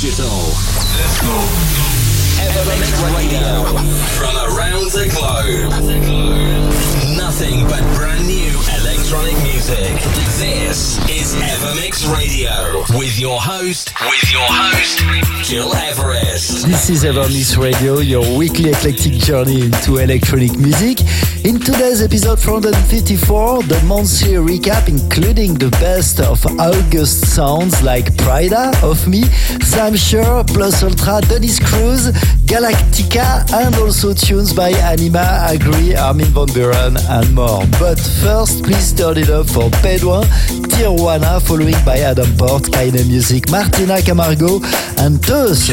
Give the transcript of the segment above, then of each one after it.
digital. Evermix Radio. From around the globe. Nothing but brand new electronic music. This is Evermix Radio. With your host, with your host, Gil Everest. This is Evermix Radio, your weekly eclectic journey into electronic music. In today's episode 454, the monthly recap including the best of August sounds like Prida of Me, Sam Shure, Plus Ultra, Dennis Cruz, Galactica, and also tunes by Anyma, Agri, Armin van Buuren, and more. But first, please turn it up for Bedouin, Tijuana, following by Adam Port, Keinemusik, Martina Camargo, and Teus.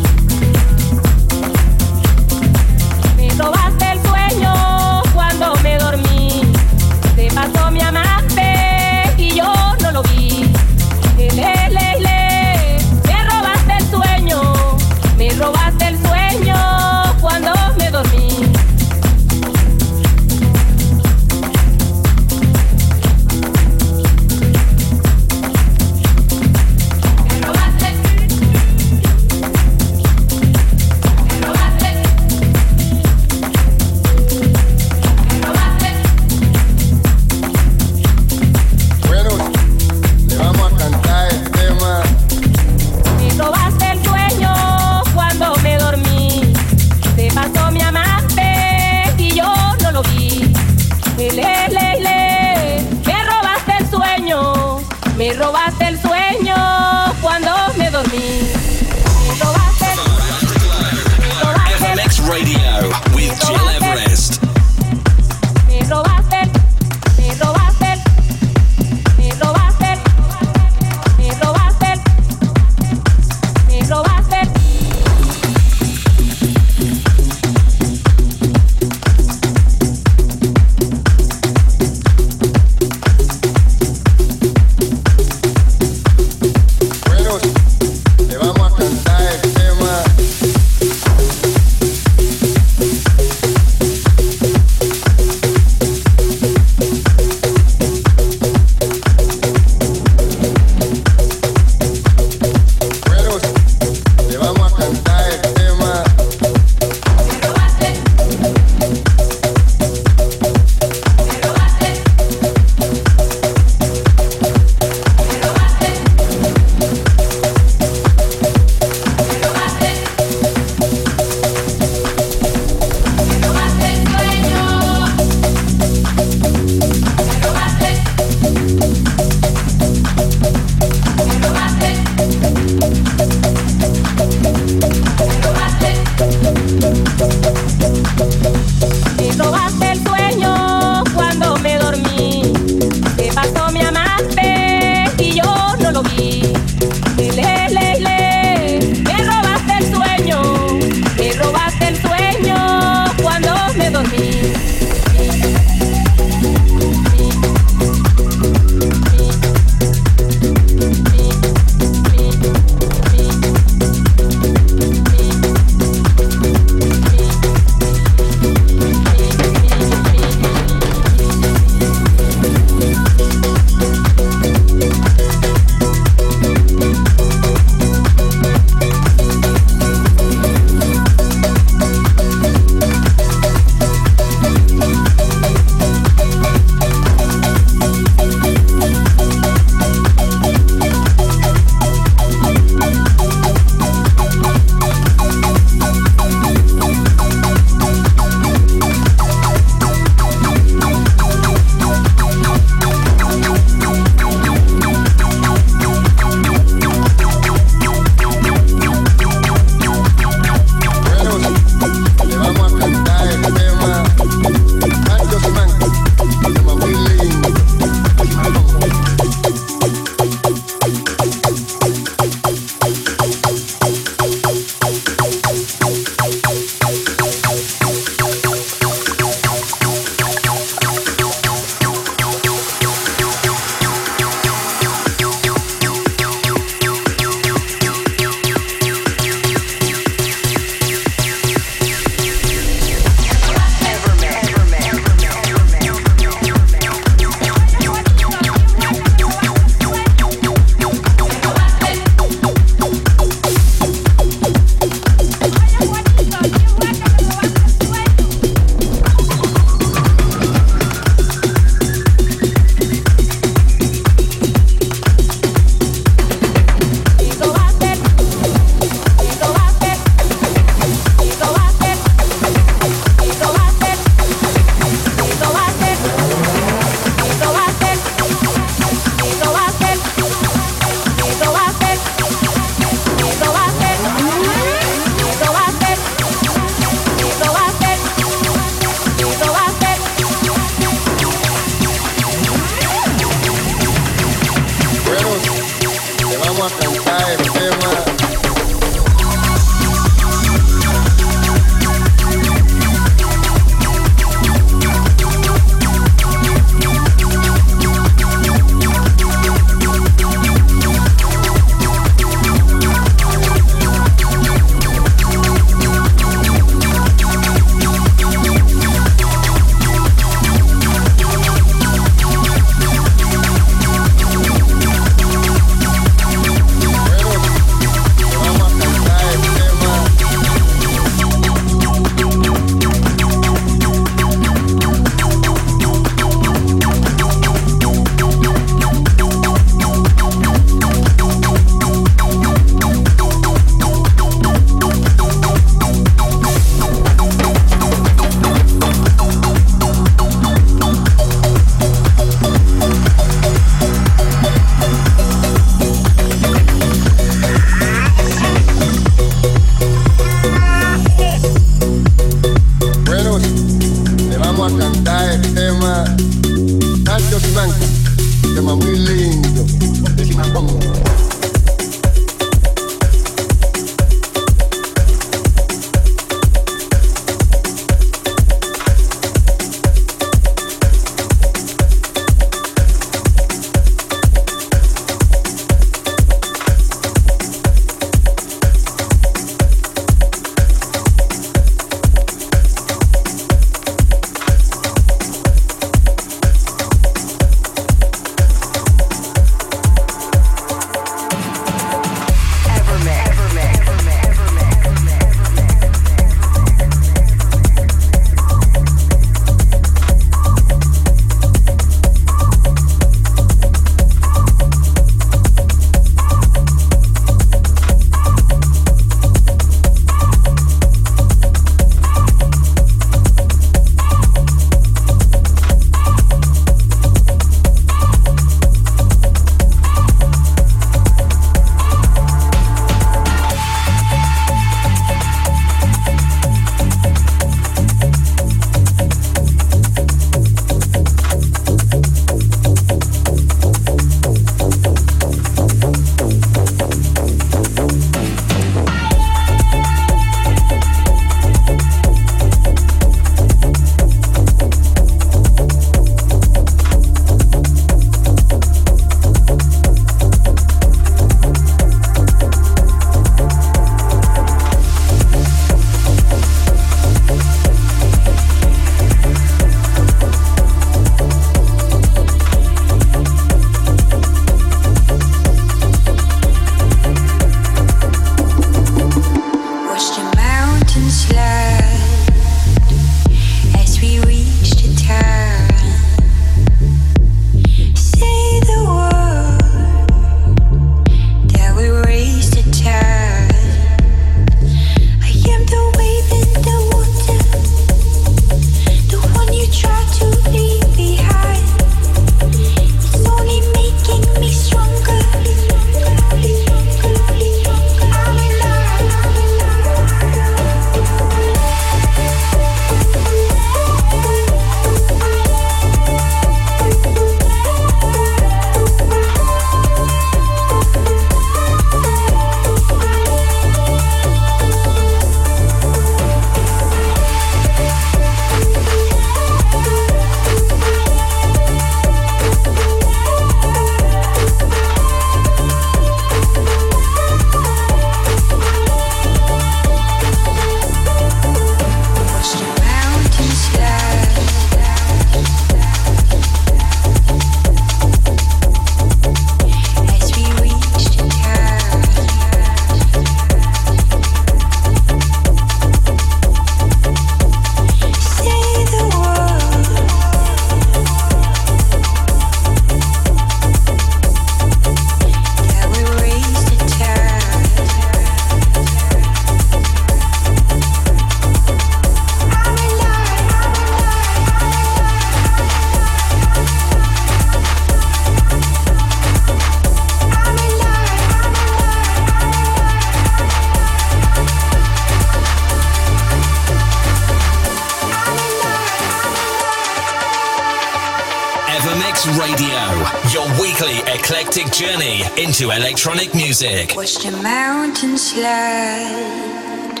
Into electronic music. Watch the mountain slide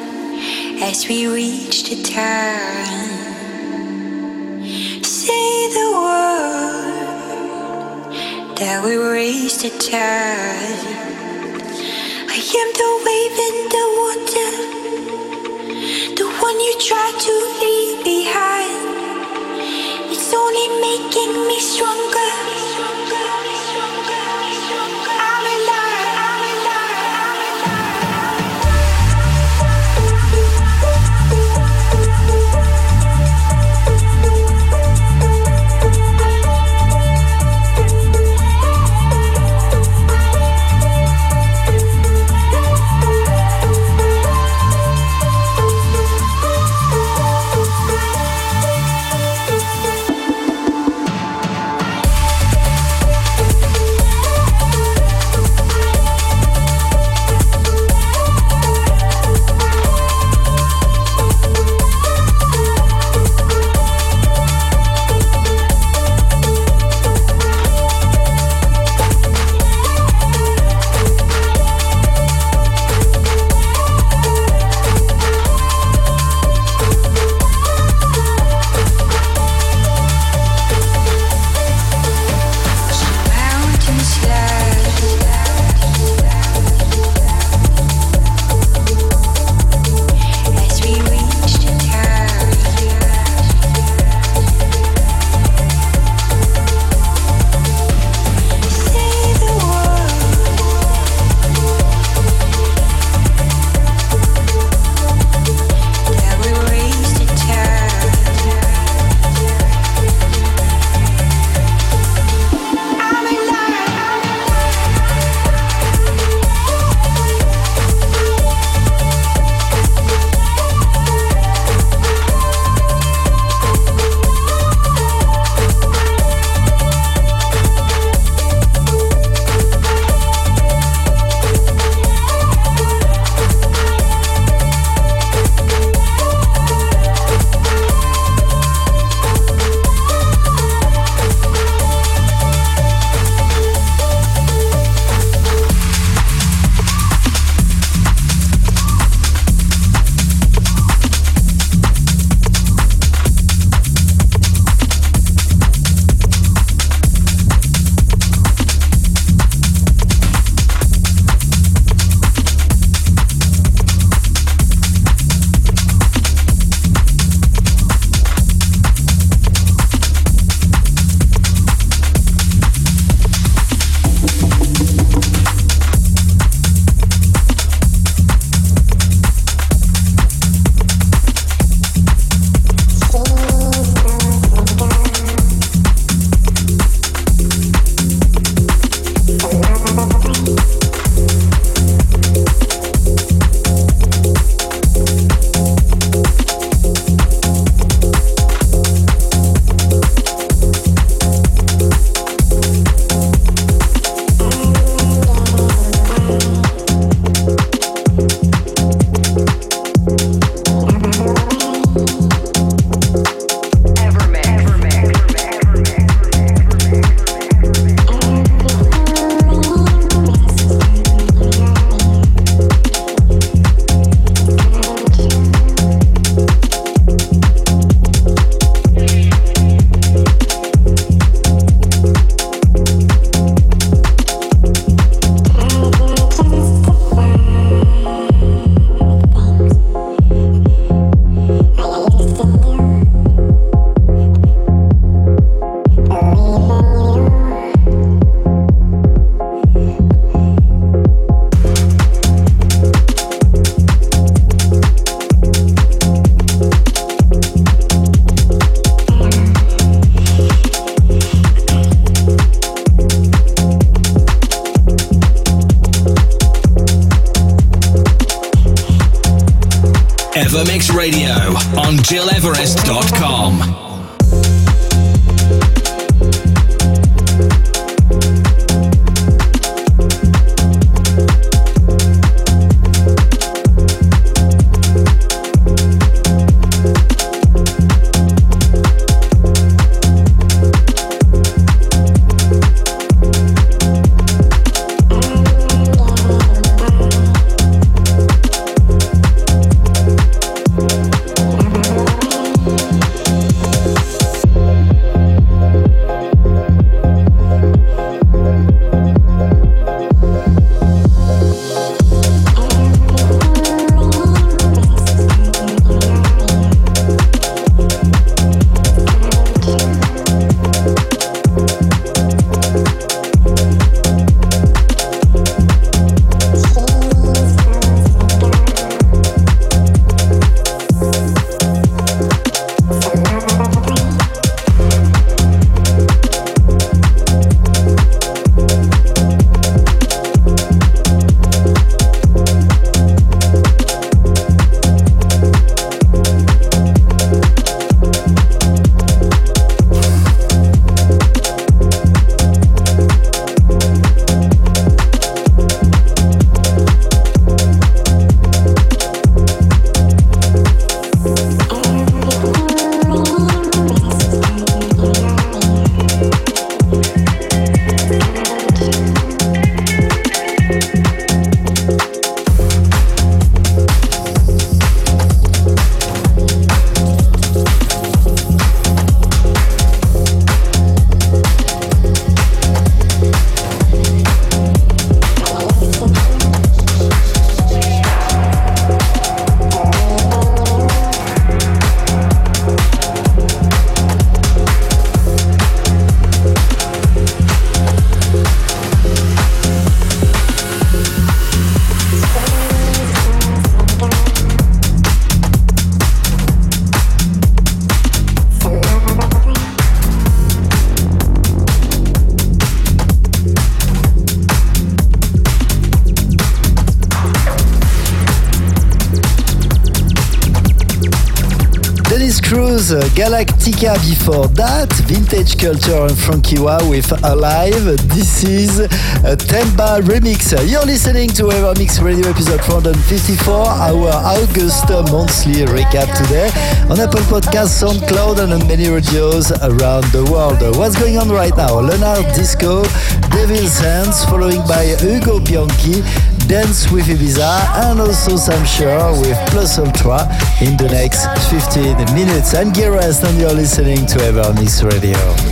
as we reach the turn. Say the word that we raise the tide. I am the wave in the water, the one you try to on GilEverest.com. Galactica before that, Vintage Culture and Frankie Wah with Alive. This is a Themba remix. You're listening to Evermix Radio episode 454, our August monthly recap today on Apple Podcasts, SoundCloud, and on many radios around the world. What's going on right now? Leonard Disco, Devil's Hands, following by Hugo Bianchi, Dance with Ibiza and also Sam Shure with Plus Ultra in the next 15 minutes. I'm Geras and you're listening to Evermix Radio.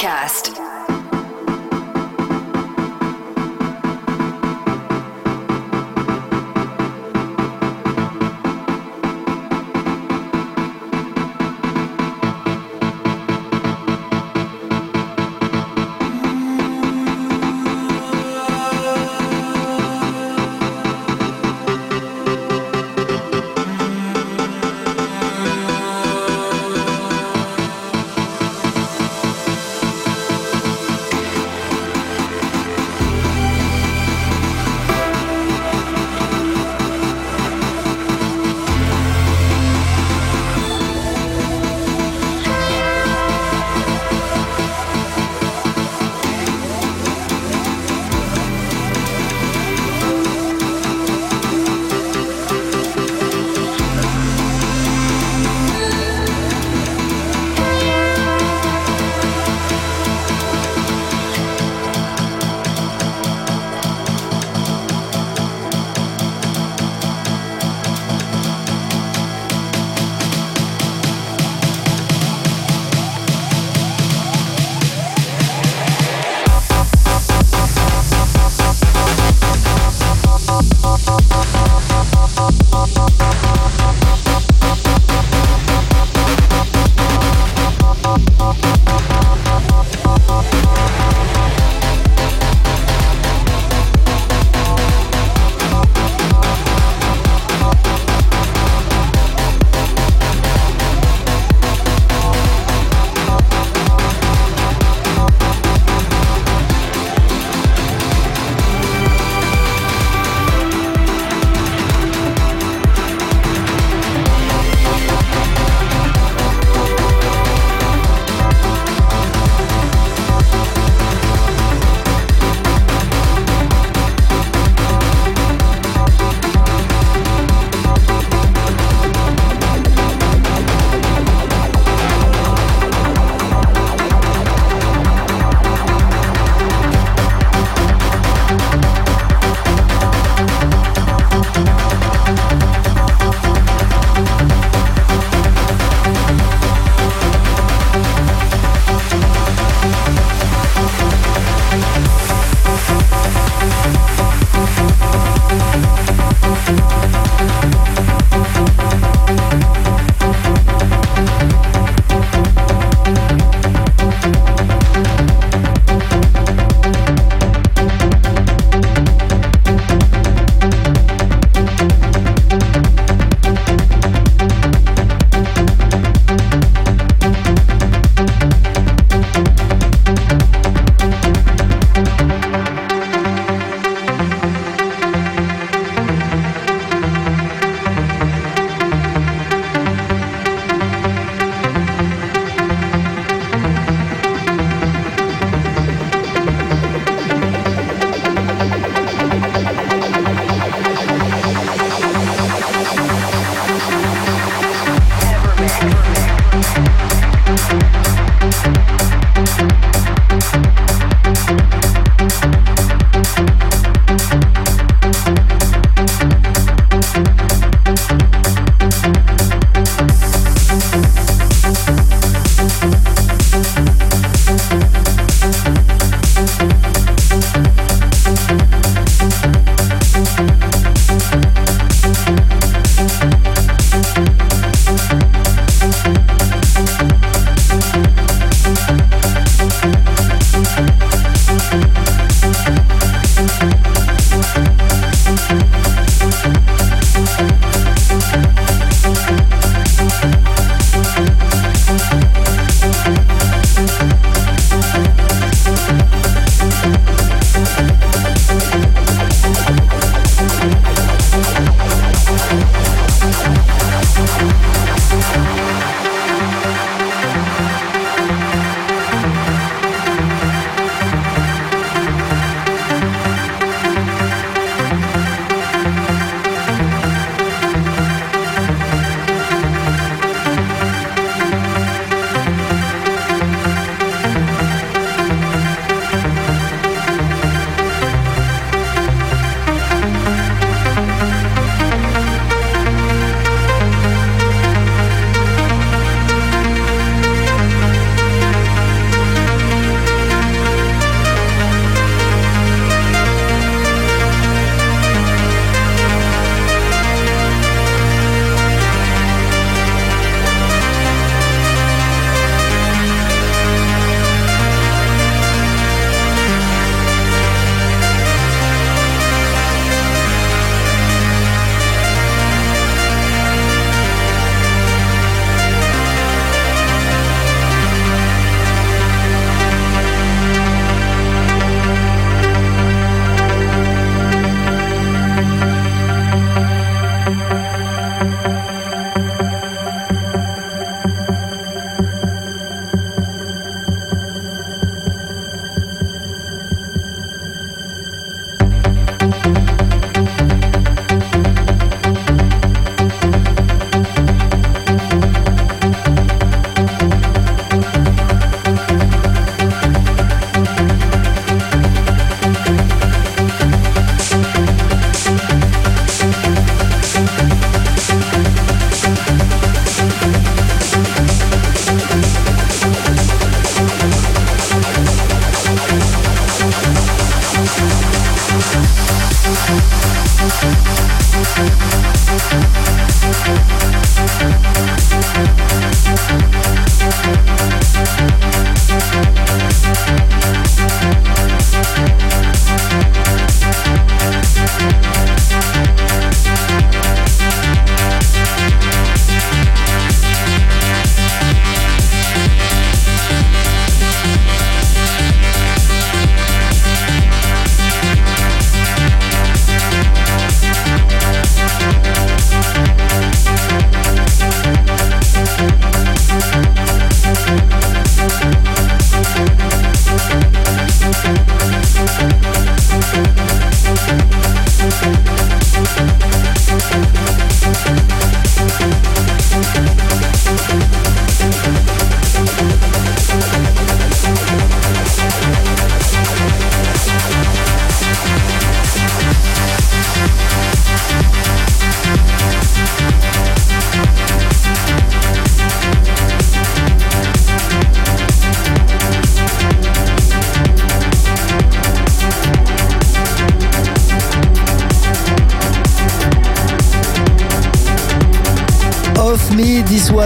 Podcast.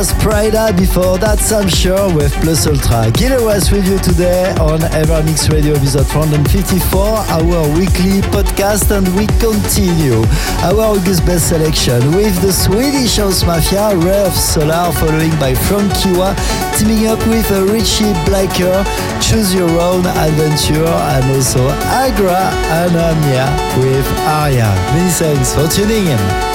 Was Pryda, before that Sam Shure with Plus Ultra. Gil was with you today on Evermix Radio episode 454, our weekly podcast, and we continue our August best selection with the Swedish House Mafia, Ray of Solar, following by Franky Wah, teaming up with Richie Blacker, Choose Your Own Adventure, and also Agra Ananya with Aria. Many thanks for tuning in.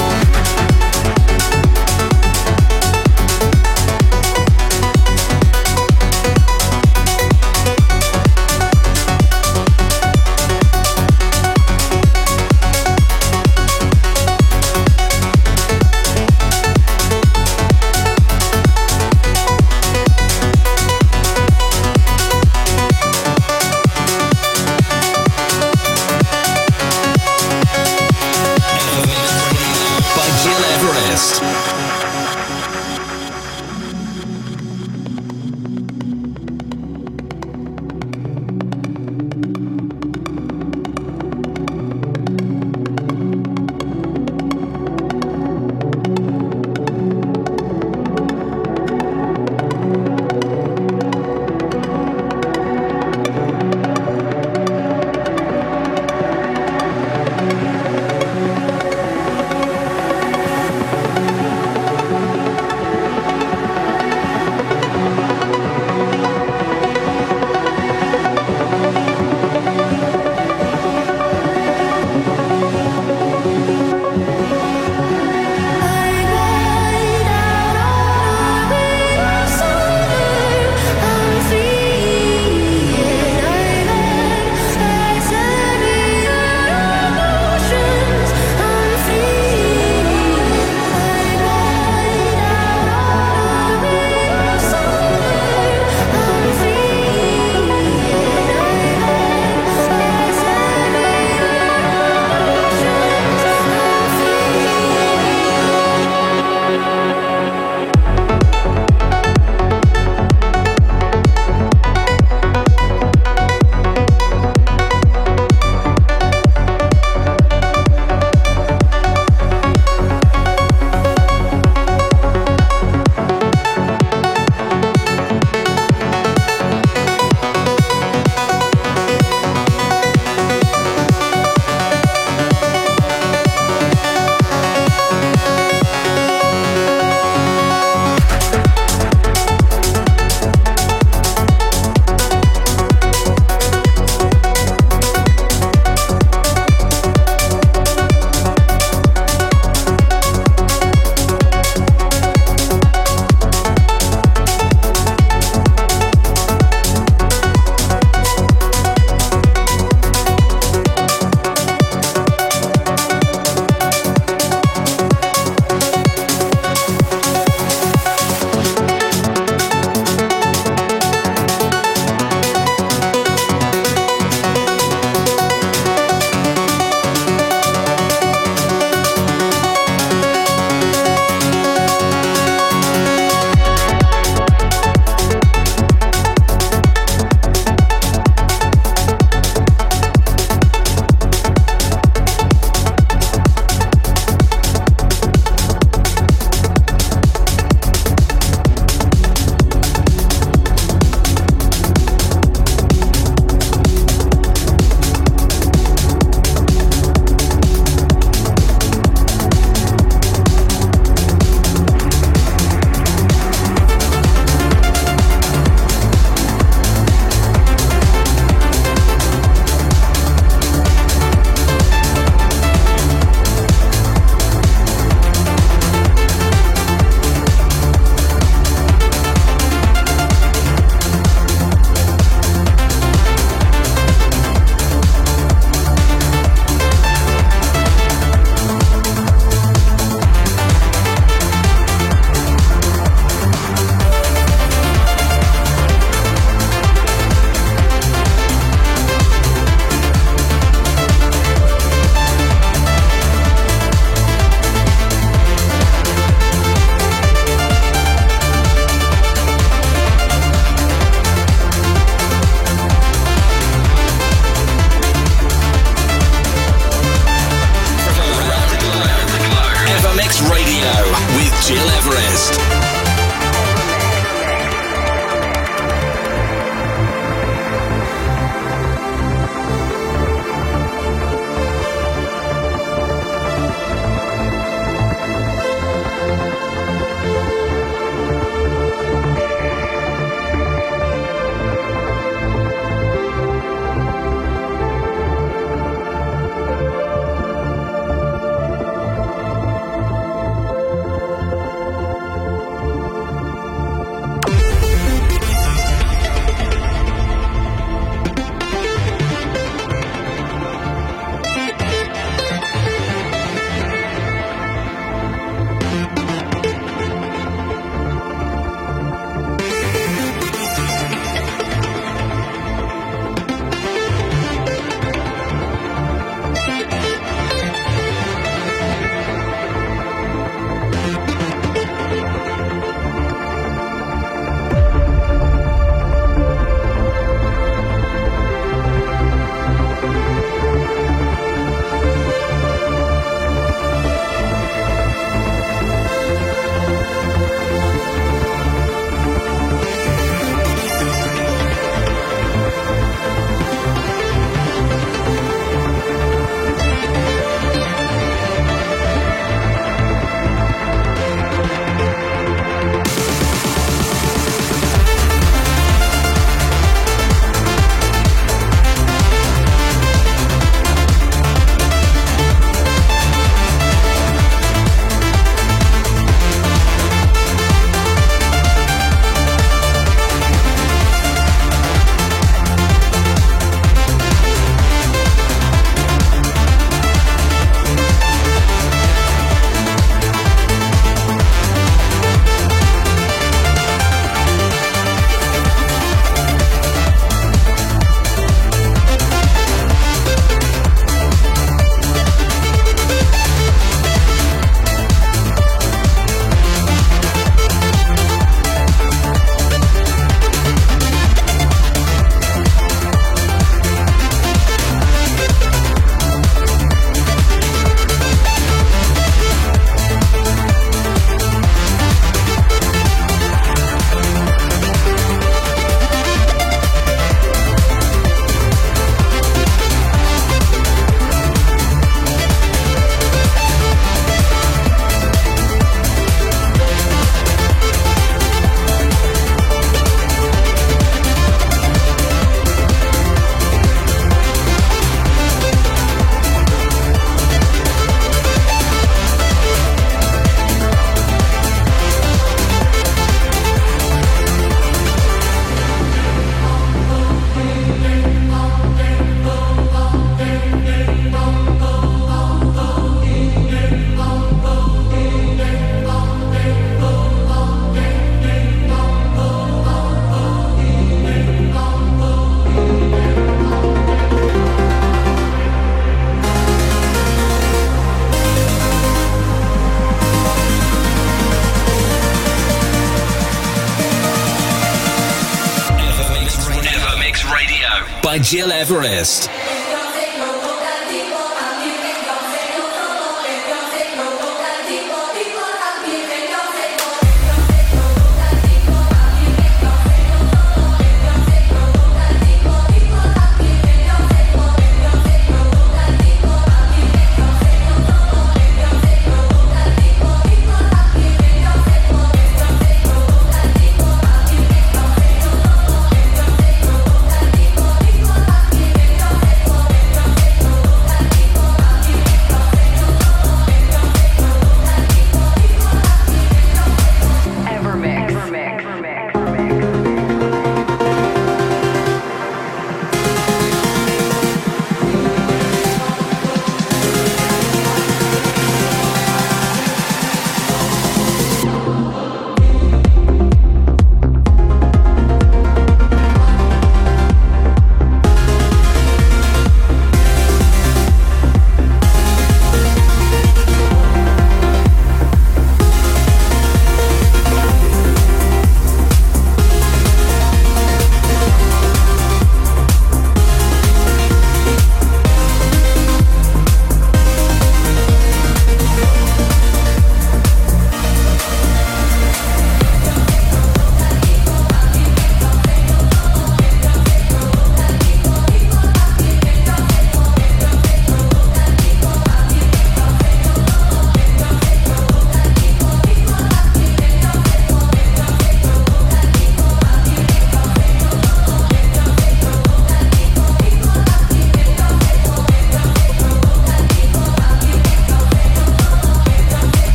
Gil Everest.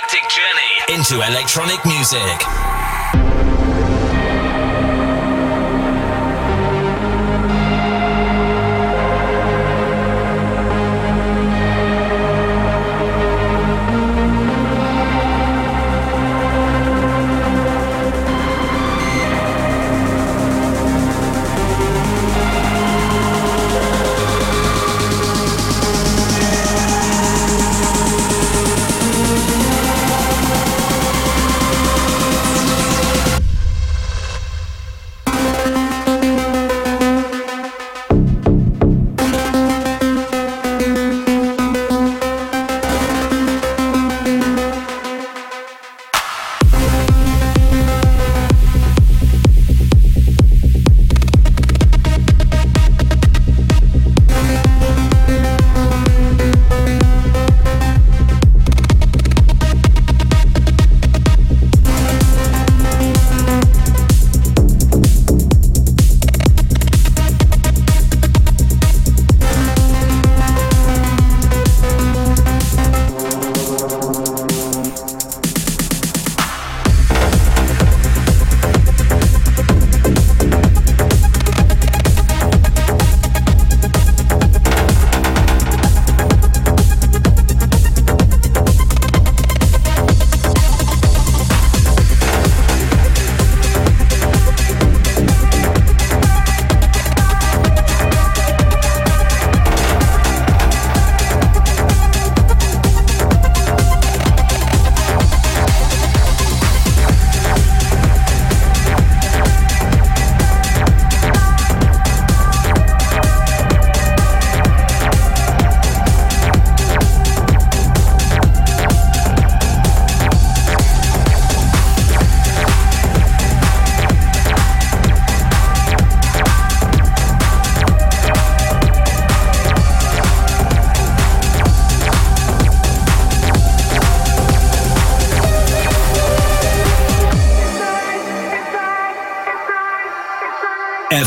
Eclectic journey into electronic music.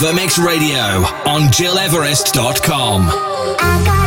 Evermix Radio on GilEverest.com.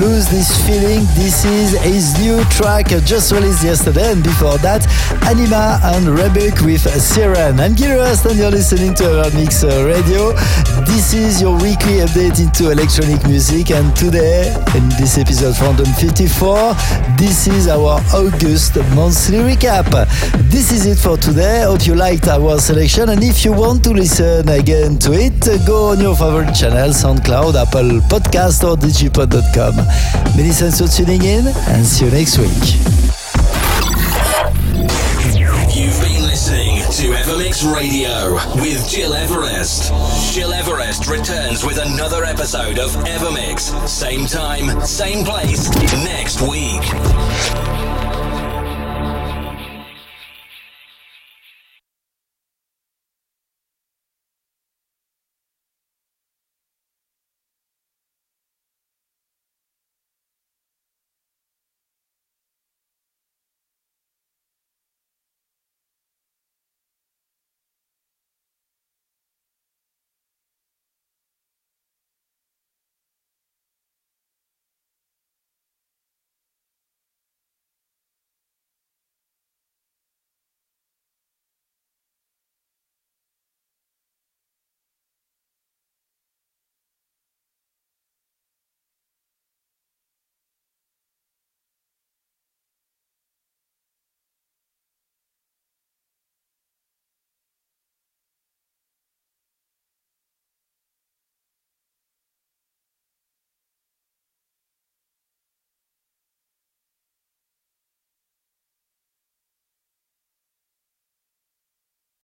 Lose This Feeling. This is his new track uh, just released yesterday, and before that, Anyma and Rebūke with Siren. I'm Gil Everest, and you're listening to Evermix uh, Radio. This is your weekly update into electronic music, and today, in this episode 454, this is our August monthly recap. This is it for today. Hope you liked our selection, and if you want to listen again to it, go on your favorite channel, SoundCloud, Apple Podcast, or digipod.com. Many thanks for tuning in, and see you next week. You've been listening to Evermix Radio with Gil Everest. Gil Everest returns with another episode of Evermix, same time, same place, next week.